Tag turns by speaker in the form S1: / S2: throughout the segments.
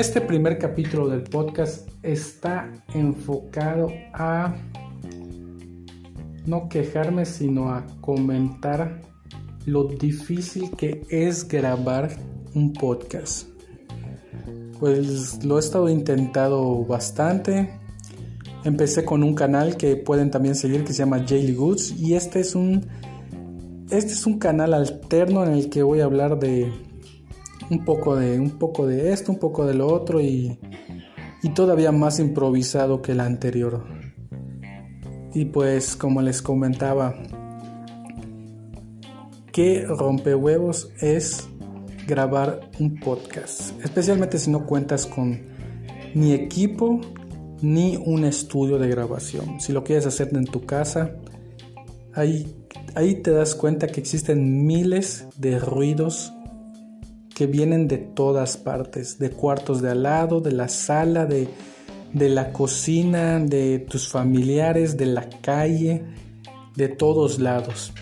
S1: este primer capítulo del podcast está enfocado a no quejarme, sino a comentar lo difícil que es grabar un podcast. Pues lo he estado intentando bastante. Empecé con un canal que pueden también seguir que se llama Jaylee Goods y este es un este es un canal alterno en el que voy a hablar de un poco de un poco de esto, un poco de lo otro y, y todavía más improvisado que el anterior. Y pues como les comentaba, qué rompehuevos es grabar un podcast, especialmente si no cuentas con ni equipo ni un estudio de grabación. Si lo quieres hacer en tu casa, ahí, ahí te das cuenta que existen miles de ruidos que vienen de todas partes, de cuartos de al lado, de la sala, de, de la cocina, de tus familiares, de la calle, de todos lados.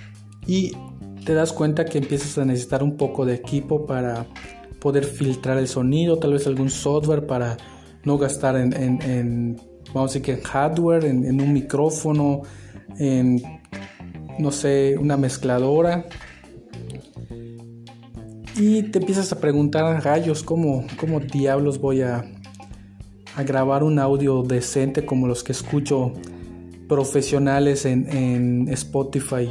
S1: Y te das cuenta que empiezas a necesitar un poco de equipo para poder filtrar el sonido, tal vez algún software para no gastar en, vamos a decir que en hardware, en, un micrófono, en, no sé, una mezcladora. Y te empiezas a preguntar, rayos, ¿cómo, cómo diablos voy a, grabar un audio decente como los que escucho profesionales en, en Spotify?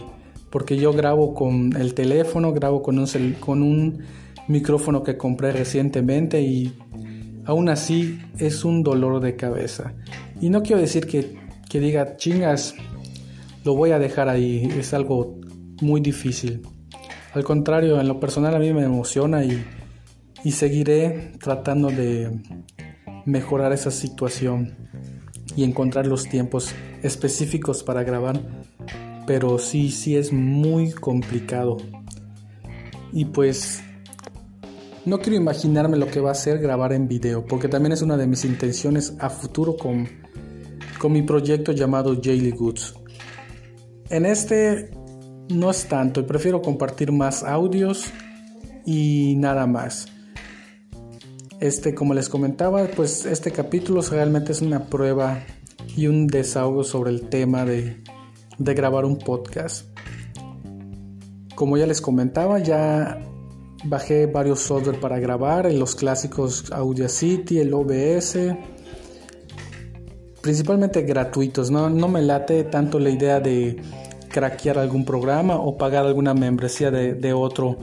S1: porque yo grabo con el teléfono, grabo con un, con un micrófono que compré recientemente y aún así es un dolor de cabeza. Y no quiero decir que, que diga chingas, lo voy a dejar ahí, es algo muy difícil. Al contrario, en lo personal a mí me emociona y, y seguiré tratando de mejorar esa situación y encontrar los tiempos específicos para grabar pero sí, sí es muy complicado. Y pues no quiero imaginarme lo que va a ser grabar en video, porque también es una de mis intenciones a futuro con, con mi proyecto llamado Jaylee Goods. En este no es tanto, prefiero compartir más audios y nada más. Este, como les comentaba, pues este capítulo realmente es una prueba y un desahogo sobre el tema de grabar un podcast. Como ya les comentaba, ya bajé varios software para grabar, los clásicos Audacity, el OBS, principalmente gratuitos. No, no me late tanto la idea de craquear algún programa o pagar alguna membresía de, otro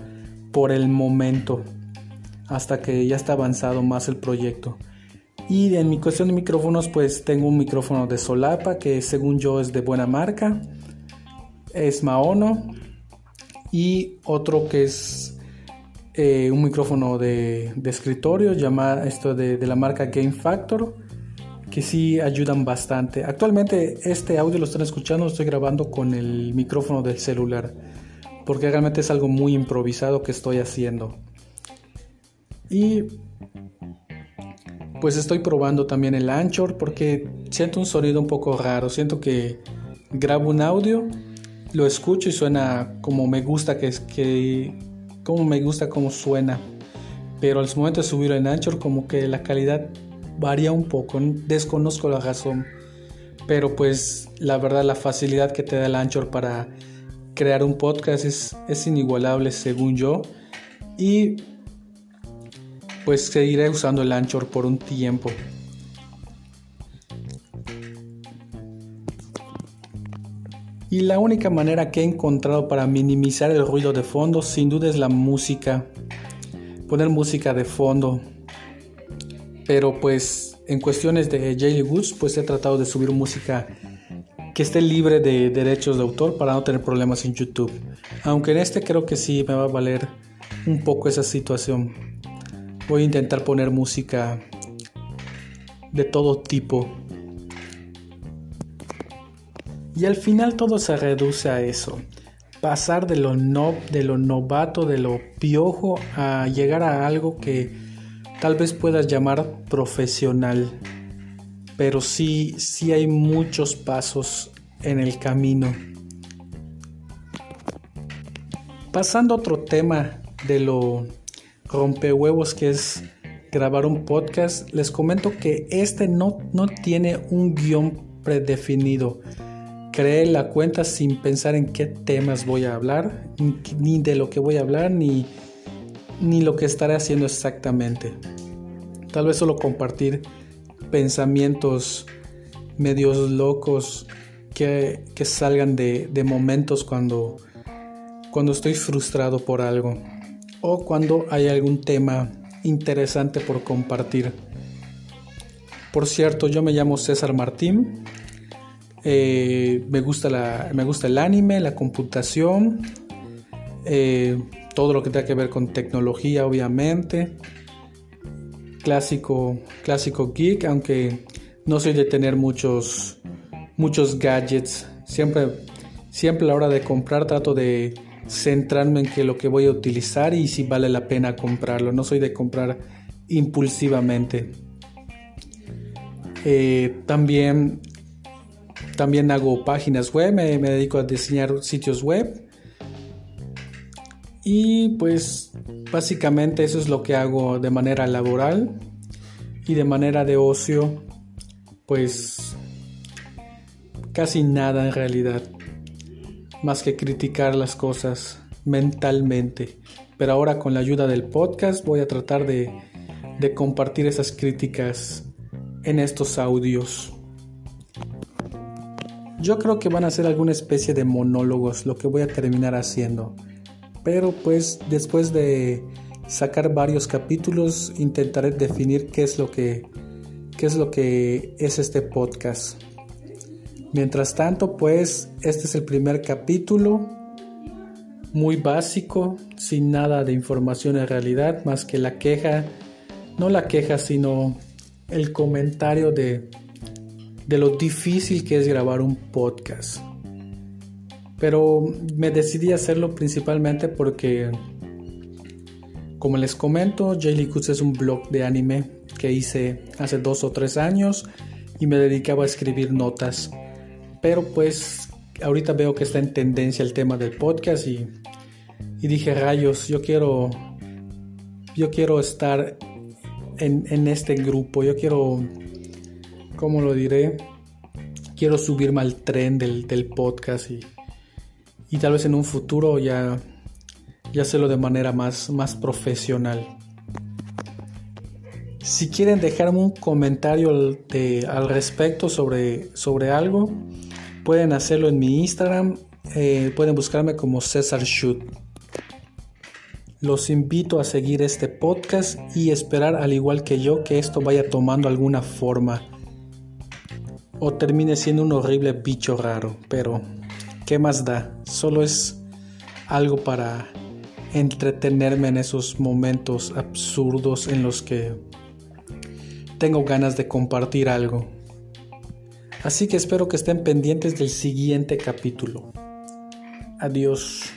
S1: por el momento, hasta que ya está avanzado más el proyecto. Y en mi cuestión de micrófonos, pues tengo un micrófono de solapa que según yo es de buena marca. Es Maono. Y otro que es eh, un micrófono de, escritorio llamado esto de, de, la marca Game Factor. Que sí ayudan bastante. Actualmente este audio lo están escuchando, lo estoy grabando con el micrófono del celular. Porque realmente es algo muy improvisado que estoy haciendo. Y pues estoy probando también el Anchor porque siento un sonido un poco raro. Siento que grabo un audio, lo escucho y suena como me gusta que, que como me gusta cómo suena. Pero al momento de subirlo en Anchor como que la calidad varía un poco. Desconozco la razón. Pero pues la verdad la facilidad que te da el Anchor para crear un podcast es, es inigualable según yo. Y pues seguiré usando el Anchor por un tiempo. Y la única manera que he encontrado para minimizar el ruido de fondo sin duda es la música. Poner música de fondo. Pero pues en cuestiones de Jaylee Woods pues he tratado de subir música que esté libre de derechos de autor para no tener problemas en YouTube. Aunque en este creo que sí me va a valer un poco esa situación. Voy a intentar poner música de todo tipo. Y al final todo se reduce a eso. Pasar de lo, no, de lo novato, de lo piojo, a llegar a algo que tal vez puedas llamar profesional. Pero sí, sí hay muchos pasos en el camino. Pasando a otro tema de lo rompehuevos que es grabar un podcast, les comento que este no, no tiene un guion predefinido. Creé la cuenta sin pensar en qué temas voy a hablar, ni de lo que voy a hablar, ni, ni lo que estaré haciendo exactamente. Tal vez solo compartir pensamientos medios locos que, salgan de, de, momentos cuando, cuando estoy frustrado por algo o cuando hay algún tema interesante por compartir. Por cierto, yo me llamo César Martín. Eh, me, gusta la, me gusta el anime, la computación, eh, todo lo que tenga que ver con tecnología, obviamente. Clásico, clásico geek, aunque no soy de tener muchos, muchos gadgets. Siempre, siempre a la hora de comprar trato de centrarme en que lo que voy a utilizar y si vale la pena comprarlo. No soy de comprar impulsivamente. Eh, también, también hago páginas web, me, me dedico a diseñar sitios web. Y pues básicamente eso es lo que hago de manera laboral y de manera de ocio, pues casi nada en realidad más que criticar las cosas mentalmente. Pero ahora con la ayuda del podcast voy a tratar de, compartir esas críticas en estos audios. Yo creo que van a ser alguna especie de monólogos lo que voy a terminar haciendo. Pero pues después de sacar varios capítulos intentaré definir qué es lo que qué es lo que es este podcast. Mientras tanto, pues este es el primer capítulo, muy básico, sin nada de información en realidad, más que la queja, no la queja, sino el comentario de, de lo difícil que es grabar un podcast. Pero me decidí hacerlo principalmente porque, como les comento, Jaylee Kutz es un blog de anime que hice hace dos o tres años y me dedicaba a escribir notas pero pues ahorita veo que está en tendencia el tema del podcast y, dije, rayos, yo quiero, yo quiero estar en, este grupo, yo quiero, ¿cómo lo diré? Quiero subirme al tren del, podcast y, y, tal vez en un futuro ya, ya hacerlo de manera más, más profesional. Si quieren dejarme un comentario al respecto sobre, sobre algo, Pueden hacerlo en mi Instagram, eh, pueden buscarme como César Shoot. Los invito a seguir este podcast y esperar al igual que yo que esto vaya tomando alguna forma o termine siendo un horrible bicho raro, pero ¿qué más da? Solo es algo para entretenerme en esos momentos absurdos en los que tengo ganas de compartir algo. Así que espero que estén pendientes del siguiente capítulo. Adiós.